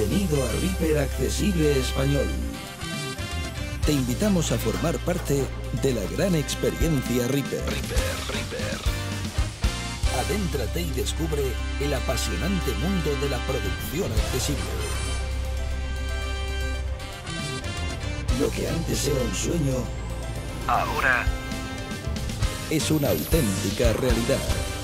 Bienvenido a Reaper Accesible Español. Te invitamos a formar parte de la gran experiencia Reaper. Reaper, Reaper. Adéntrate y descubre el apasionante mundo de la producción accesible. Lo que antes era un sueño, ahora es una auténtica realidad.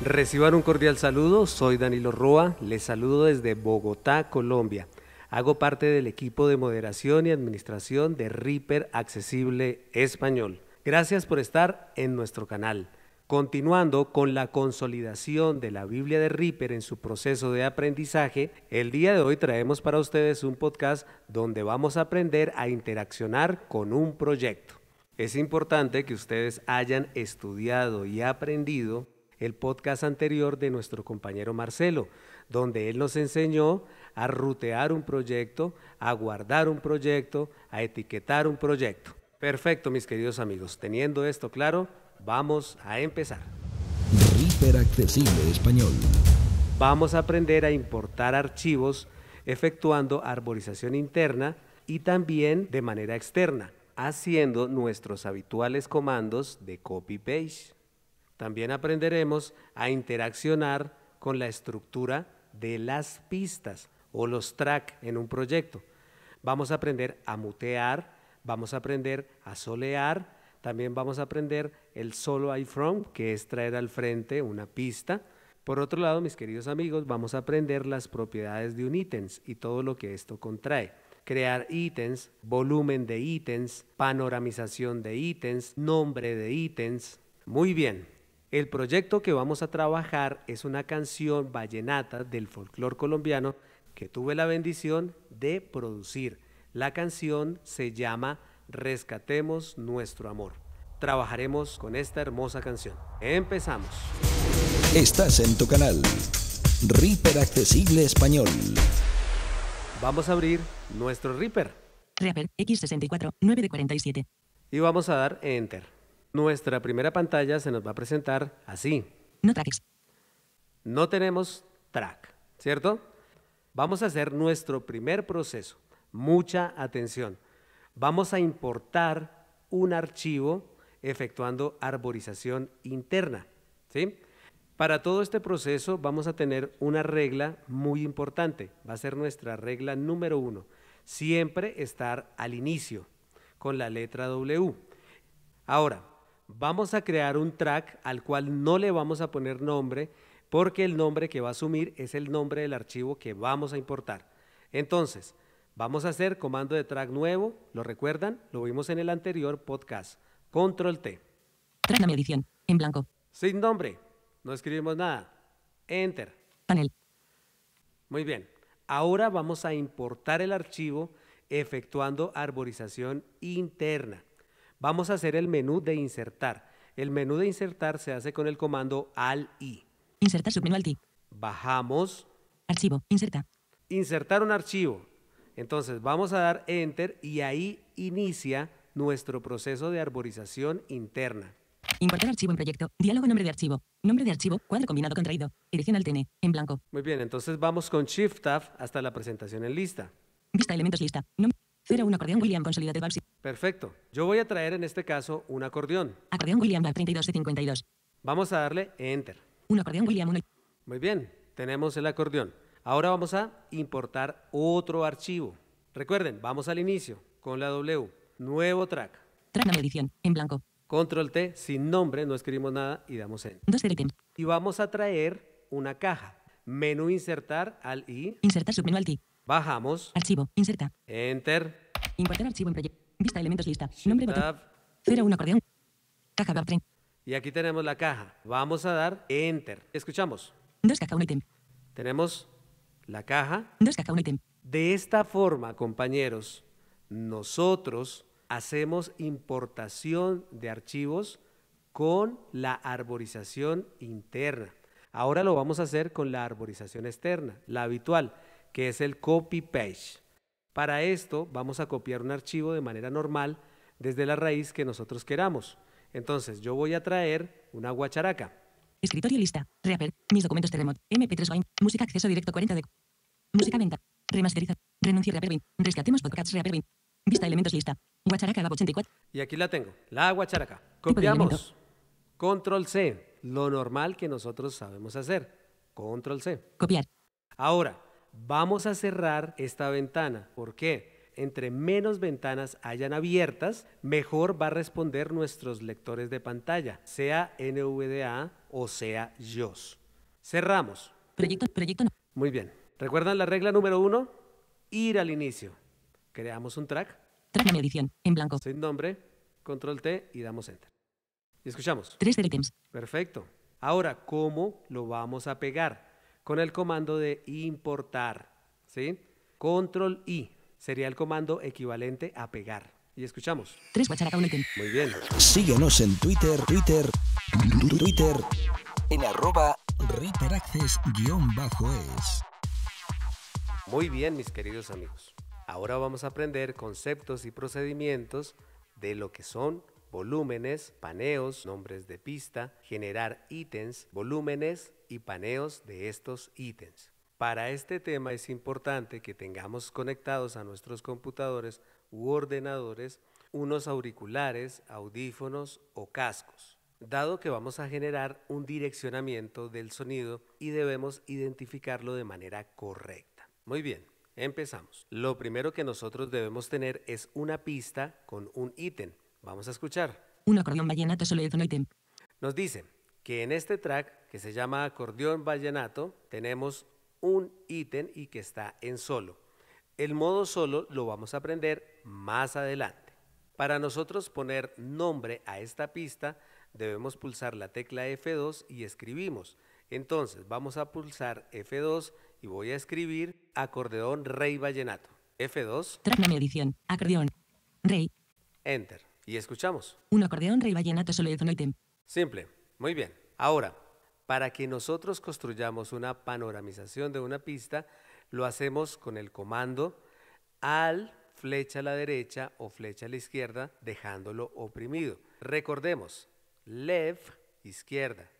Reciban un cordial saludo, soy Danilo Roa, les saludo desde Bogotá, Colombia. Hago parte del equipo de moderación y administración de Reaper Accesible Español. Gracias por estar en nuestro canal. Continuando con la consolidación de la Biblia de Reaper en su proceso de aprendizaje, el día de hoy traemos para ustedes un podcast donde vamos a aprender a interaccionar con un proyecto. Es importante que ustedes hayan estudiado y aprendido el podcast anterior de nuestro compañero Marcelo, donde él nos enseñó a rutear un proyecto, a guardar un proyecto, a etiquetar un proyecto. Perfecto, mis queridos amigos. Teniendo esto claro, vamos a empezar. Reaper Accesible Español. Vamos a aprender a importar archivos efectuando arborización interna y también de manera externa, haciendo nuestros habituales comandos de copy-paste. También aprenderemos a interaccionar con la estructura de las pistas o los tracks en un proyecto. Vamos a aprender a mutear, vamos a aprender a solear, también vamos a aprender el solo iframe, que es traer al frente una pista. Por otro lado, mis queridos amigos, vamos a aprender las propiedades de un ítems y todo lo que esto contrae. Crear ítems, volumen de ítems, panoramización de ítems, nombre de ítems. Muy bien, el proyecto que vamos a trabajar es una canción vallenata del folclore colombiano que tuve la bendición de producir. La canción se llama Rescatemos nuestro amor. Trabajaremos con esta hermosa canción. Empezamos. Estás en tu canal, Reaper Accesible Español. Vamos a abrir nuestro Reaper. Reaper X64 9 de 47. Y vamos a dar Enter nuestra primera pantalla se nos va a presentar así. No tracks. No tenemos track, ¿cierto? Vamos a hacer nuestro primer proceso. Mucha atención. Vamos a importar un archivo efectuando arborización interna, ¿sí? Para todo este proceso vamos a tener una regla muy importante. Va a ser nuestra regla número uno. Siempre estar al inicio con la letra W. Ahora, vamos a crear un track al cual no le vamos a poner nombre porque el nombre que va a asumir es el nombre del archivo que vamos a importar. Entonces, vamos a hacer comando de track nuevo, ¿lo recuerdan? Lo vimos en el anterior podcast. Control T. Track mi edición, en blanco. Sin nombre, no escribimos nada. Enter. Panel. Muy bien. Ahora vamos a importar el archivo efectuando arborización interna. Vamos a hacer el menú de insertar. El menú de insertar se hace con el comando AL-I. Insertar submenú Alt-I. Bajamos. Archivo. Inserta. Insertar un archivo. Entonces vamos a dar Enter y ahí inicia nuestro proceso de arborización interna. Importar archivo en proyecto. Diálogo nombre de archivo. Nombre de archivo. Cuadro combinado contraído. Edición alt N. En blanco. Muy bien, entonces vamos con Shift Tab hasta la presentación en lista. Vista elementos lista. Nom 01 acordeón William Consolidated Valve. Perfecto. Yo voy a traer en este caso un acordeón. Acordeón William Valve 32 de 52. Vamos a darle Enter. Un acordeón William 1. Muy bien, tenemos el acordeón. Ahora vamos a importar otro archivo. Recuerden, vamos al inicio con la W. Nuevo track. Track name edición. En blanco. Control T, sin nombre, no escribimos nada y damos en. Dos. Y vamos a traer una caja. Menú insertar al I. Insertar submenú alt I. Bajamos. Archivo. Inserta. Enter. Importar archivo en proyecto. Vista elementos lista. Nombre botón. 01 acordeón. Caja 30. Y aquí tenemos la caja. Vamos a dar Enter. Escuchamos. Dos caja 1 ítem. Tenemos la caja. Dos caja 1 ítem. De esta forma, compañeros, nosotros hacemos importación de archivos con la arborización interna. Ahora lo vamos a hacer con la arborización externa, la habitual, que es el copy-paste. Para esto vamos a copiar un archivo de manera normal desde la raíz que nosotros queramos. Entonces yo voy a traer una guacharaca. Escritorio lista. Reaper. Mis documentos Terremoto. MP3 Wine. Música acceso directo 40 de. Música venta. Remasteriza. Renuncia Reaper Rescatemos podcasts Reaper Vista elementos lista. Guacharaca Gab 84. Y aquí la tengo, la guacharaca. de Copiamos. Control C, lo normal que nosotros sabemos hacer. Control C. Copiar. Ahora, vamos a cerrar esta ventana. ¿Por qué? Entre menos ventanas hayan abiertas, mejor va a responder nuestros lectores de pantalla, sea NVDA o sea JOS. Cerramos. Proyecto. Proyecto. Muy bien. ¿Recuerdan la regla número uno? Ir al inicio. Creamos un track Track mi edición. En blanco. sin nombre, control T y damos enter. Y escuchamos. 3 de ítems. Perfecto. Ahora, ¿cómo lo vamos a pegar? Con el comando de importar. ¿Sí? Control I sería el comando equivalente a pegar. Y escuchamos. 3 guacharaca un ítem. Muy bien. Síguenos en Twitter, Twitter, Twitter, en arroba ReaperAccess-es. Muy bien, mis queridos amigos. Ahora vamos a aprender conceptos y procedimientos de lo que son volúmenes, paneos, nombres de pista, generar ítems, volúmenes y paneos de estos ítems. Para este tema es importante que tengamos conectados a nuestros computadores u ordenadores unos auriculares, audífonos o cascos, dado que vamos a generar un direccionamiento del sonido y debemos identificarlo de manera correcta. Muy bien, empezamos. Lo primero que nosotros debemos tener es una pista con un ítem. Vamos a escuchar. Un acordeón vallenato solo es un ítem. Nos dice que en este track que se llama acordeón vallenato tenemos un ítem y que está en solo. El modo solo lo vamos a aprender más adelante. Para nosotros poner nombre a esta pista debemos pulsar la tecla F2 y escribimos. Entonces vamos a pulsar F2 y voy a escribir acordeón rey vallenato. F2, Track mi edición. Acordeón. Rey. enter. Y escuchamos. Un acordeón rey vallenato solo es un ítem. Simple, muy bien. Ahora, para que nosotros construyamos una panoramización de una pista, lo hacemos con el comando al flecha a la derecha o flecha a la izquierda, dejándolo oprimido. Recordemos, left, izquierda,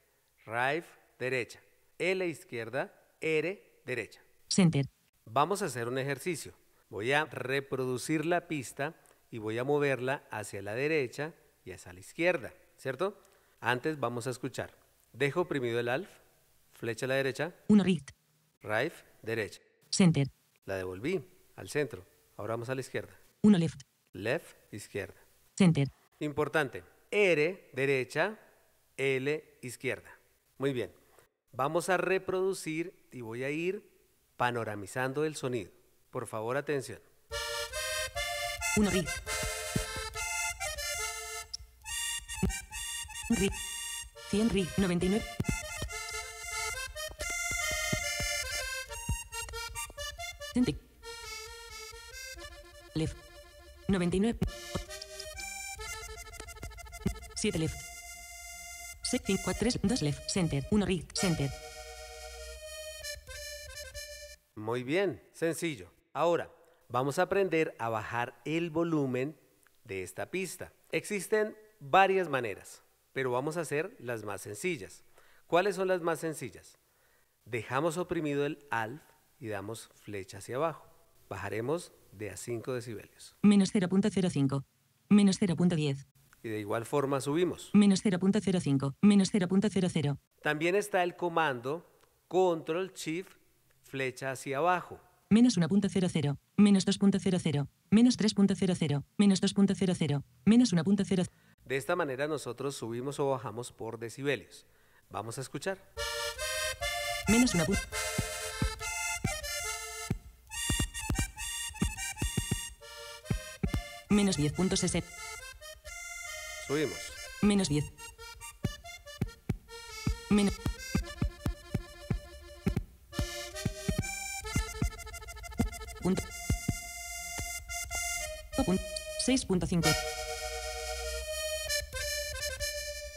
right, derecha, L izquierda, R, derecha. Center. Vamos a hacer un ejercicio. Voy a reproducir la pista y voy a moverla hacia la derecha y hacia la izquierda, ¿cierto? Antes vamos a escuchar. Dejo oprimido el alf, flecha a la derecha, 1 rift. right, derecha. Center. La devolví al centro. Ahora vamos a la izquierda. 1 left. Left, izquierda. Center. Importante. R, derecha, L, izquierda. Muy bien. Vamos a reproducir y voy a ir panoramizando el sonido. Por favor, atención. 1 rift. Rift. 100 rift. 99. Center. Left. 99. 7 left. 6, 5, 4, 3, 2 left. Center. 1 rift. Center. Muy bien, sencillo. Ahora, vamos a aprender a bajar el volumen de esta pista. Existen varias maneras, pero vamos a hacer las más sencillas. ¿Cuáles son las más sencillas? Dejamos oprimido el ALF y damos flecha hacia abajo. Bajaremos de a 5 decibelios. Menos 0.05. Menos 0.10. Y de igual forma subimos. Menos 0.05. Menos 0.00. También está el comando Control Shift flecha hacia abajo. Menos 1.00. Menos 2.00. Menos 3.00. Menos 2.00. Menos 1.0. De esta manera nosotros subimos o bajamos por decibelios. Vamos a escuchar. Menos 1. Menos 10.60. Subimos. Menos 10. Menos. 6.5.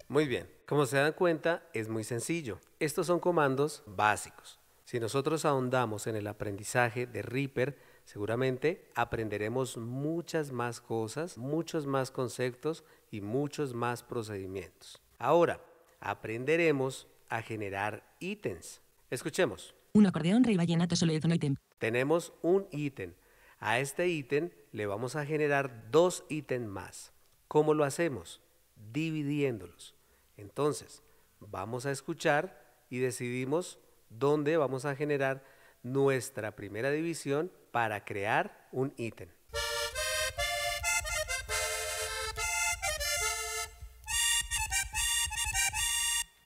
Muy bien, como se dan cuenta, es muy sencillo. Estos son comandos básicos. Si nosotros ahondamos en el aprendizaje de Reaper, seguramente aprenderemos muchas más cosas, muchos más conceptos y muchos más procedimientos. Ahora, aprenderemos a generar ítems. Escuchemos. Un acordeón rey vallenato solo es un ítem. Tenemos un ítem. A este ítem le vamos a generar dos ítems más. ¿Cómo lo hacemos? Dividiéndolos. Entonces, vamos a escuchar y decidimos dónde vamos a generar nuestra primera división para crear un ítem.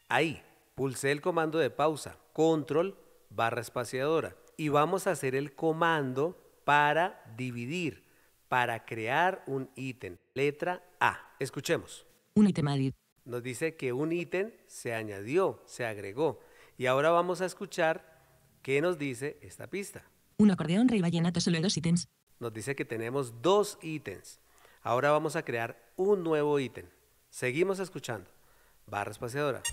Ahí, pulsé el comando de pausa, control barra espaciadora y vamos a hacer el comando para dividir, para crear un ítem. Letra A. Escuchemos. Un ítem added. Nos dice que un ítem se añadió, se agregó. Y ahora vamos a escuchar qué nos dice esta pista. Un acordeón rey vallenato solo dos ítems. Nos dice que tenemos dos ítems. Ahora vamos a crear un nuevo ítem. Seguimos escuchando. Barra espaciadora.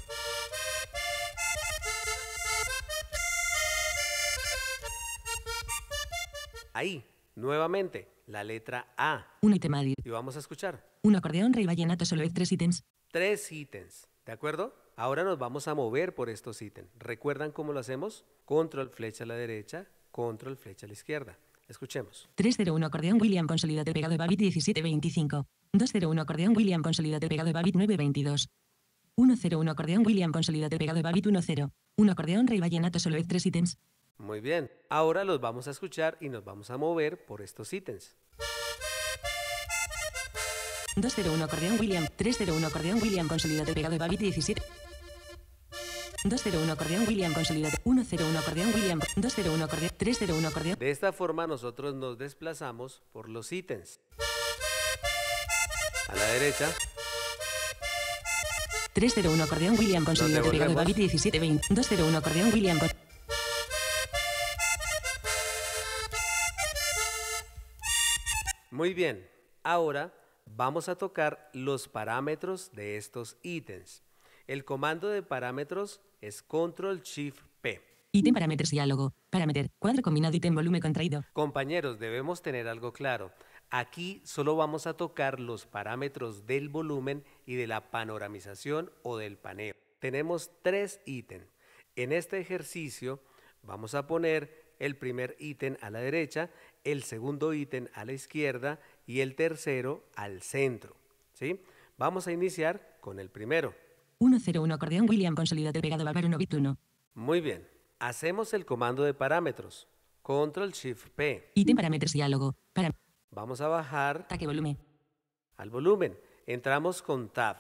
Ahí, nuevamente, la letra A. Un ítem added. Y vamos a escuchar. Un acordeón rey vallenato solo es tres ítems. Tres ítems, ¿de acuerdo? Ahora nos vamos a mover por estos ítems. ¿Recuerdan cómo lo hacemos? Control, flecha a la derecha, control, flecha a la izquierda. Escuchemos. 301 acordeón William consolidate pegado de Babit 1725. 201 acordeón William consolidate pegado de Babit 922. 101 acordeón William consolidate pegado de Babit 10. Un acordeón rey vallenato solo es tres ítems. Muy bien. Ahora los vamos a escuchar y nos vamos a mover por estos ítems. 201 acordeón William. 301 acordeón William consolidate pegado de Babit 17. 201 acordeón William consolidate. 101 acordeón William. 201 acordeón. 301 acordeón. De esta forma nosotros nos desplazamos por los ítems. A la derecha, 301 acordeón William consolidate pegado de devolvemos. Babit 1720. 201 acordeón William. con- Muy bien, ahora vamos a tocar los parámetros de estos ítems. El comando de parámetros es Control Shift P. Ítem parámetros diálogo. Parámetro. Cuadro combinado ítem volumen contraído. Compañeros, debemos tener algo claro. Aquí solo vamos a tocar los parámetros del volumen y de la panoramización o del paneo. Tenemos tres ítems. En este ejercicio vamos a poner el primer ítem a la derecha, el segundo ítem a la izquierda y el tercero al centro. ¿sí? Vamos a iniciar con el primero. 101 acordeón William consolidate pegado Bárbaro 1 bit 1. Muy bien. Hacemos el comando de parámetros. Control Shift P. Ítem parámetros diálogo. Para. Vamos a bajar Ataque volumen. al volumen. Entramos con Tab.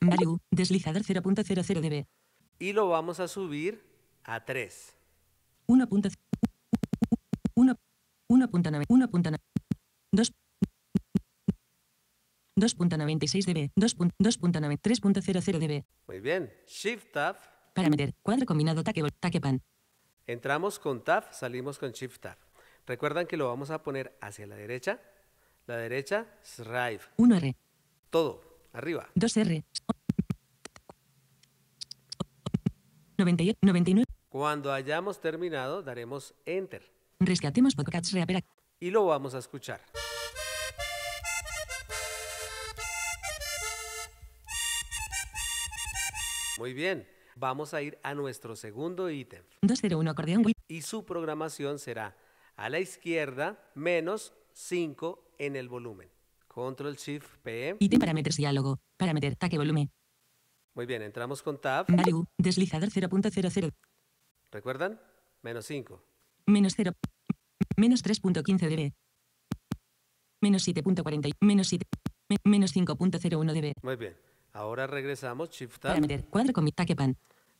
Value. Deslizador 0.00 dB. y lo vamos a subir a 3. 1. 1. 1.9. 1.9. 2. 2.96 dB. 2.9. 3.00 dB. Muy bien. Shift Tab. Parámetro. Cuadro combinado taque, taque pan. Entramos con Tab, salimos con Shift Tab. Recuerdan que lo vamos a poner hacia la derecha. La derecha, Strive. 1R. Todo. Arriba. 2R. 98. 99. Cuando hayamos terminado, daremos Enter. Rescatemos podcasts reapera. Y lo vamos a escuchar. Muy bien. Vamos a ir a nuestro segundo ítem. 201 acordeón y su programación será a la izquierda menos 5 en el volumen. Control Shift P. Ítem parámetros diálogo. Parámetro. Taque volumen. Muy bien, entramos con Tab. Value. Deslizador 0.00. ¿Recuerdan? Menos 5. Menos 0. Menos 3.15 dB. Menos 7.40. Menos 7. me- Menos 5.01 dB. Muy bien. Ahora regresamos, Shift Tab. Parámetro. Cuadro con mi taque pan.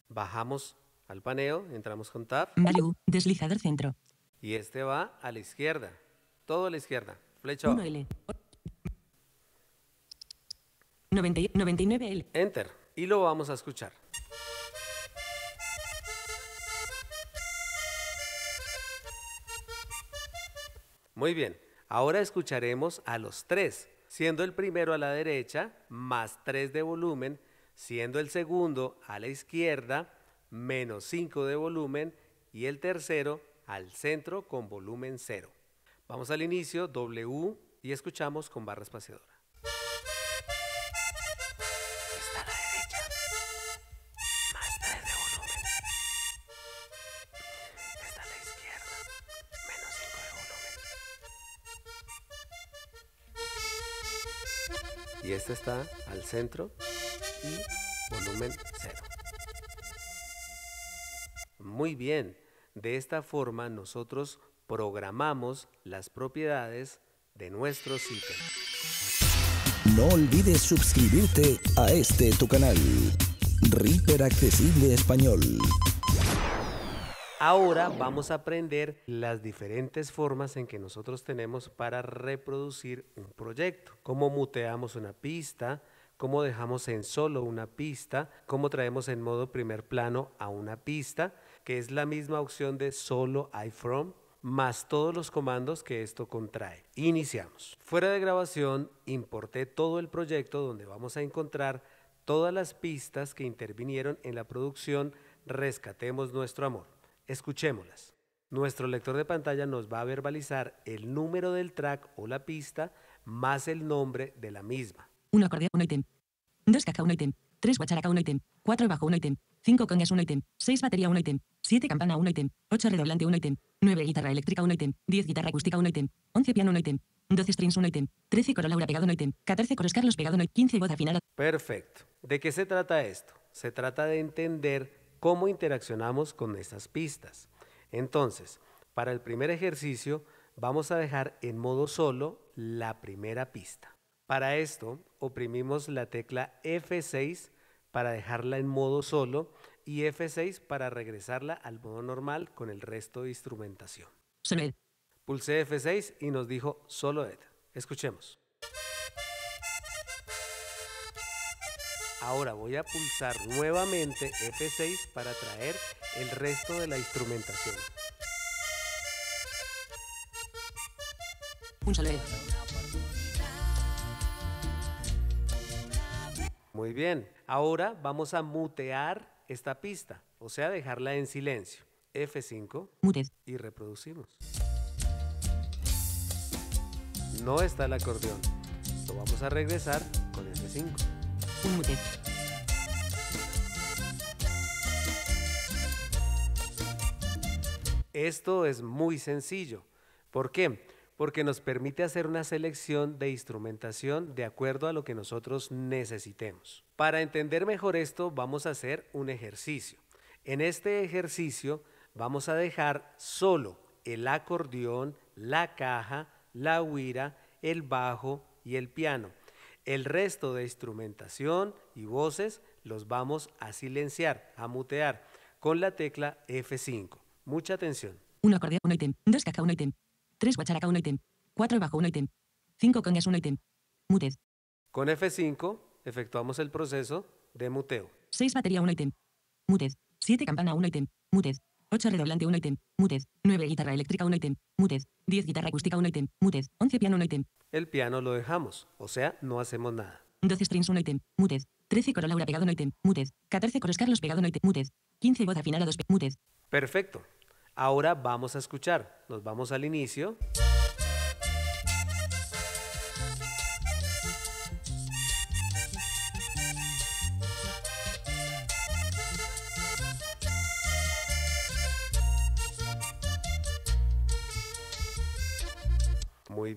Bajamos al paneo, entramos con Tab. Value. Deslizador centro. Y este va a la izquierda. Todo a la izquierda. Flecha abajo. 1L. 90 y- 99L. Enter. Y lo vamos a escuchar. Muy bien. Ahora escucharemos a los tres, siendo el primero a la derecha, más 3 de volumen, siendo el segundo a la izquierda, menos 5 de volumen, y el tercero al centro con volumen 0. Vamos al inicio, W, y escuchamos con barra espaciadora. Este está al centro y volumen 0. Muy bien, de esta forma nosotros programamos las propiedades de nuestro sitio. No olvides suscribirte a este tu canal, Reaper Accesible Español. Ahora vamos a aprender las diferentes formas en que nosotros tenemos para reproducir un proyecto. Cómo muteamos una pista, cómo dejamos en solo una pista, cómo traemos en modo primer plano a una pista, que es la misma opción de solo iFrom, más todos los comandos que esto contrae. Iniciamos. Fuera de grabación, importé todo el proyecto donde vamos a encontrar todas las pistas que intervinieron en la producción Rescatemos nuestro amor. Escuchémoslas. Nuestro lector de pantalla nos va a verbalizar el número del track o la pista más el nombre de la misma. 1 acordeón, 1 ítem. 2 caja, 1 ítem. 3 guacharaca, 1 ítem. 4 bajo, 1 ítem. 5 congas, 1 ítem. 6 batería, 1 ítem. 7 campana, 1 ítem. 8 redoblante, 1 ítem. 9 guitarra eléctrica, 1 ítem. 10 guitarra acústica, 1 ítem. 11 piano, 1 ítem. 12 strings, 1 ítem. 13 coro Laura pegado, 1 ítem. 14 coros Carlos pegado, 1 15 voz afinada. Perfecto. ¿De qué se trata esto? Se trata de entender cómo interaccionamos con estas pistas. Entonces, para el primer ejercicio vamos a dejar en modo solo la primera pista. Para esto oprimimos la tecla F6 para dejarla en modo solo y F6 para regresarla al modo normal con el resto de instrumentación. Pulsé F6 y nos dijo solo Ed. Escuchemos. Ahora voy a pulsar nuevamente F6 para traer el resto de la instrumentación. Ed. Muy bien, ahora vamos a mutear esta pista, o sea, dejarla en silencio. F5 Muted. y reproducimos. No está el acordeón. Lo vamos a regresar con F5. Esto es muy sencillo. ¿Por qué? Porque nos permite hacer una selección de instrumentación de acuerdo a lo que nosotros necesitemos. Para entender mejor esto, vamos a hacer un ejercicio. En este ejercicio vamos a dejar solo el acordeón, la caja, la huira, el bajo y el piano. El resto de instrumentación y voces los vamos a silenciar, a mutear con la tecla F5. Mucha atención. 1 acordeón, 1 ítem. 2 caja, 1 ítem. 3 guacharaca, 1 ítem. 4 bajo, 1 ítem. 5 congas, 1 ítem. Muted. Con F5 efectuamos el proceso de muteo. 6 batería, 1 ítem. Muted. 7 campana, 1 ítem. Muted. 8 redoblante, 1 ítem. Muted. 9 guitarra eléctrica, 1 ítem. Muted. 10 guitarra acústica, 1 ítem. Muted. 11 piano, 1 ítem. El piano lo dejamos, o sea, no hacemos nada. 12 strings, 1 ítem. Muted. 13 coro Laura pegado, 1 ítem. Muted. 14 coros Carlos pegado, 1 ítem. Muted. 15 voz afinada, 2 Muted. Perfecto. Ahora vamos a escuchar. Nos vamos al inicio.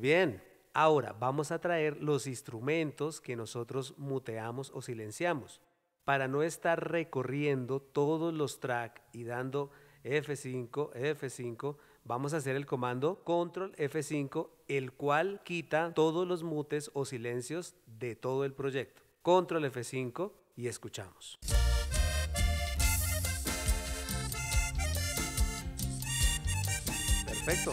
Bien. Ahora vamos a traer los instrumentos que nosotros muteamos o silenciamos. Para no estar recorriendo todos los tracks y dando F5, F5, vamos a hacer el comando control F5, el cual quita todos los mutes o silencios de todo el proyecto. Control F5 y escuchamos. Perfecto.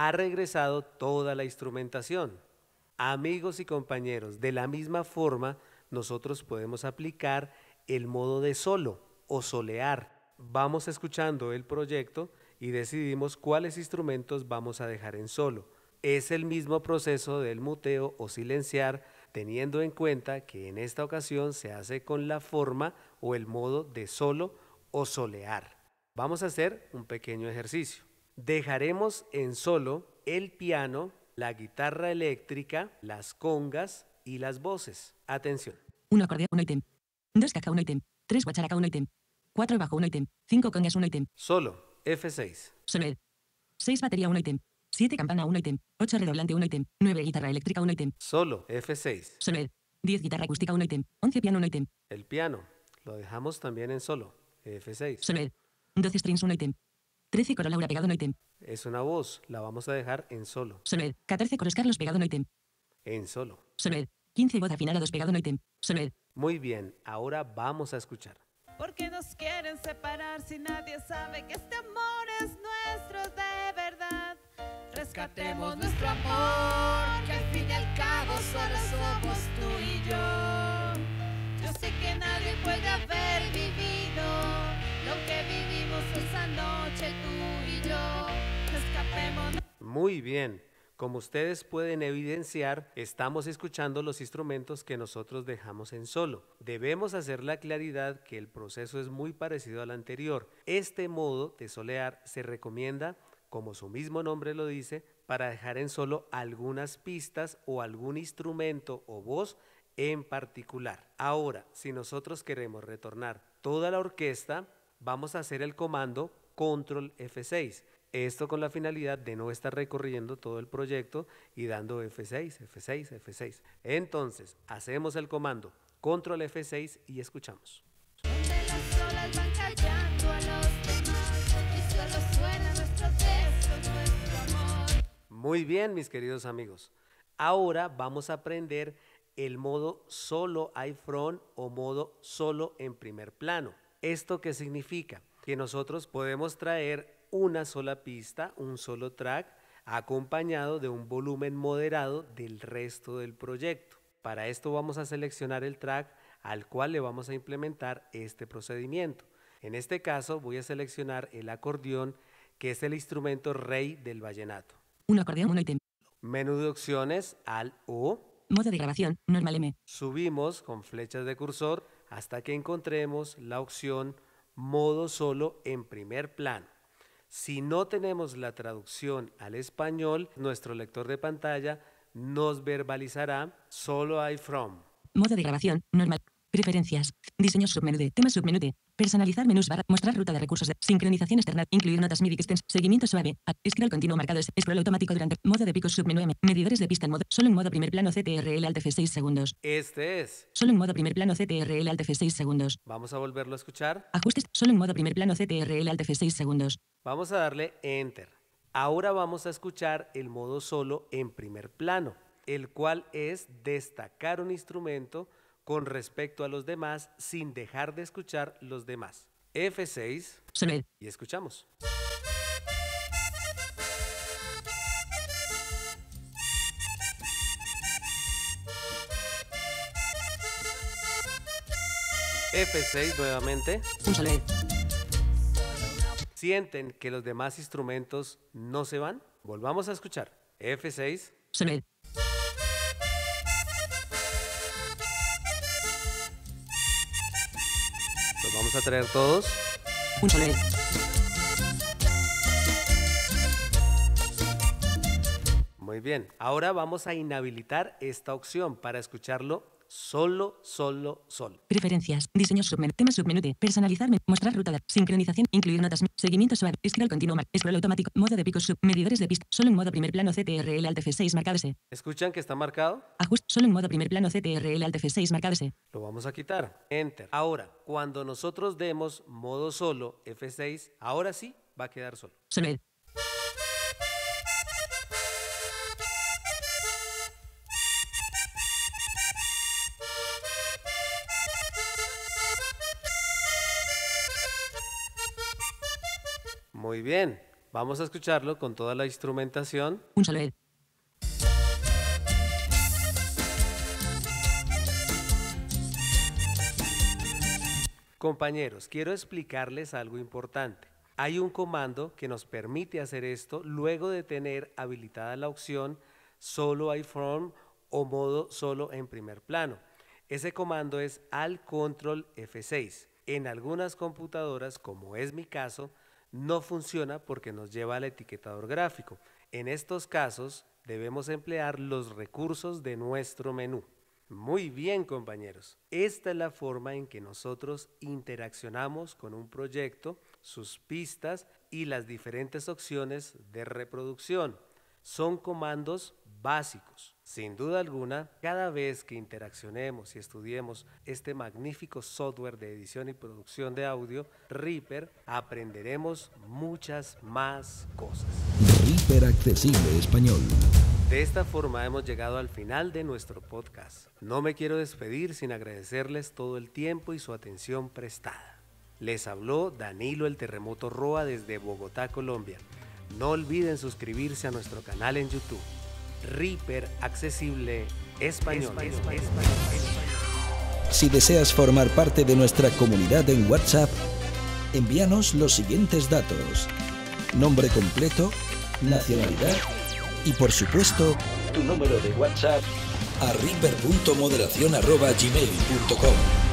Ha regresado toda la instrumentación. Amigos y compañeros, de la misma forma, nosotros podemos aplicar el modo de solo o solear. Vamos escuchando el proyecto y decidimos cuáles instrumentos vamos a dejar en solo. Es el mismo proceso del muteo o silenciar, teniendo en cuenta que en esta ocasión se hace con la forma o el modo de solo o solear. Vamos a hacer un pequeño ejercicio. Dejaremos en solo el piano, la guitarra eléctrica, las congas y las voces. Atención. 1 acordeón, 1 ítem. 2 caja, 1 ítem. 3 guacharaca, 1 ítem. 4 bajo 1 ítem. 5 congas 1 ítem. Solo F6. Solo 6 batería 1 ítem. 7 campana 1 ítem. 8 redoblante 1 ítem. 9 guitarra eléctrica 1 ítem. Solo F6. Solo 10 guitarra acústica 1 ítem. 11 piano 1 ítem. El piano lo dejamos también en solo F6. Solo 12 strings 1 ítem. 13 coro Laura pegado 1 ítem. Es una voz, la vamos a dejar en solo. Solo 14 coros Carlos pegado 1 ítem. En solo. Solo 15 voz afinada 2 pegado 1 ítem. Solo Muy bien, ahora vamos a escuchar. Porque nos quieren separar si nadie sabe que este amor es nuestro de verdad. Rescatemos nuestro amor, que al fin y al cabo solo somos tú y yo. Yo sé que nadie puede haber vivido lo que vivimos esa noche tú y yo. Escapemos. Muy bien. Como ustedes pueden evidenciar, estamos escuchando los instrumentos que nosotros dejamos en solo. Debemos hacer la claridad que el proceso es muy parecido al anterior. Este modo de solear se recomienda, como su mismo nombre lo dice, para dejar en solo algunas pistas o algún instrumento o voz en particular. Ahora, si nosotros queremos retornar toda la orquesta, vamos a hacer el comando control F6. Esto con la finalidad de no estar recorriendo todo el proyecto y dando F6, F6, F6. Entonces, hacemos el comando control F6 y escuchamos. Muy bien, mis queridos amigos. Ahora vamos a aprender el modo solo iPhone o modo solo en primer plano. ¿Esto qué significa? Que nosotros podemos traer una sola pista, un solo track, acompañado de un volumen moderado del resto del proyecto. Para esto vamos a seleccionar el track al cual le vamos a implementar este procedimiento. En este caso voy a seleccionar el acordeón, que es el instrumento rey del vallenato. 1 acordeón 1 ítem. Menú de opciones al O. Modo de grabación. Normal M. Subimos con flechas de cursor hasta que encontremos la opción modo solo en primer plano. Si no tenemos la traducción al español, nuestro lector de pantalla nos verbalizará solo hay from. Modo de grabación. Normal. Preferencias. Diseño submenú de. Tema submenú de. Personalizar menús barra. Mostrar ruta de recursos de. Sincronización externa. Incluir notas MIDI extens. Seguimiento suave. A. Scroll continuo marcado. Scroll automático durante. Modo de picos submenú M. Medidores de pista en modo. Solo en modo primer plano CTRL Alt F6 segundos. Este es. Solo en modo primer plano CTRL Alt F6 segundos. Vamos a volverlo a escuchar. Ajustes. Solo en modo primer plano CTRL Alt F6 segundos. Vamos a darle enter. Ahora vamos a escuchar el modo solo en primer plano, el cual es destacar un instrumento con respecto a los demás sin dejar de escuchar los demás. F6 Solo. y escuchamos. F6 nuevamente. ¿Sienten que los demás instrumentos no se van? Volvamos a escuchar. F6. Solo. A traer todos. Un. Muy bien. Ahora vamos a inhabilitar esta opción para escucharlo solo, solo, solo. Preferencias. Diseño submenú. Tema submenú de. Personalizar. men- Mostrar ruta de. Sincronización. Incluir notas. Seguimiento suave. Scroll continuo. Scroll automático. Modo de picos sub. Medidores de pista. Solo en modo primer plano CTRL Alt F6 marcado S. ¿Escuchan que está marcado? Ajuste. Solo en modo primer plano CTRL Alt F6 marcado S. Lo vamos a quitar. Enter. Ahora, cuando nosotros demos modo solo F6, ahora sí va a quedar solo. Solo. Muy bien. Vamos a escucharlo con toda la instrumentación. Un E. Compañeros, quiero explicarles algo importante. Hay un comando que nos permite hacer esto luego de tener habilitada la opción solo iFront o modo solo en primer plano. Ese comando es al control F6. En algunas computadoras, como es mi caso, no funciona porque nos lleva al etiquetador gráfico. En estos casos debemos emplear los recursos de nuestro menú. Muy bien, compañeros. Esta es la forma en que nosotros interaccionamos con un proyecto, sus pistas y las diferentes opciones de reproducción. Son comandos básicos. Sin duda alguna, cada vez que interaccionemos y estudiemos este magnífico software de edición y producción de audio, Reaper, aprenderemos muchas más cosas. Reaper Accesible Español. De esta forma hemos llegado al final de nuestro podcast. No me quiero despedir sin agradecerles todo el tiempo y su atención prestada. Les habló Danilo el Terremoto Roa desde Bogotá, Colombia. No olviden suscribirse a nuestro canal en YouTube. Reaper Accesible Español. Si deseas formar parte de nuestra comunidad en WhatsApp, envíanos los siguientes datos. Nombre completo, nacionalidad y por supuesto tu número de WhatsApp a river.moderación.gmail.com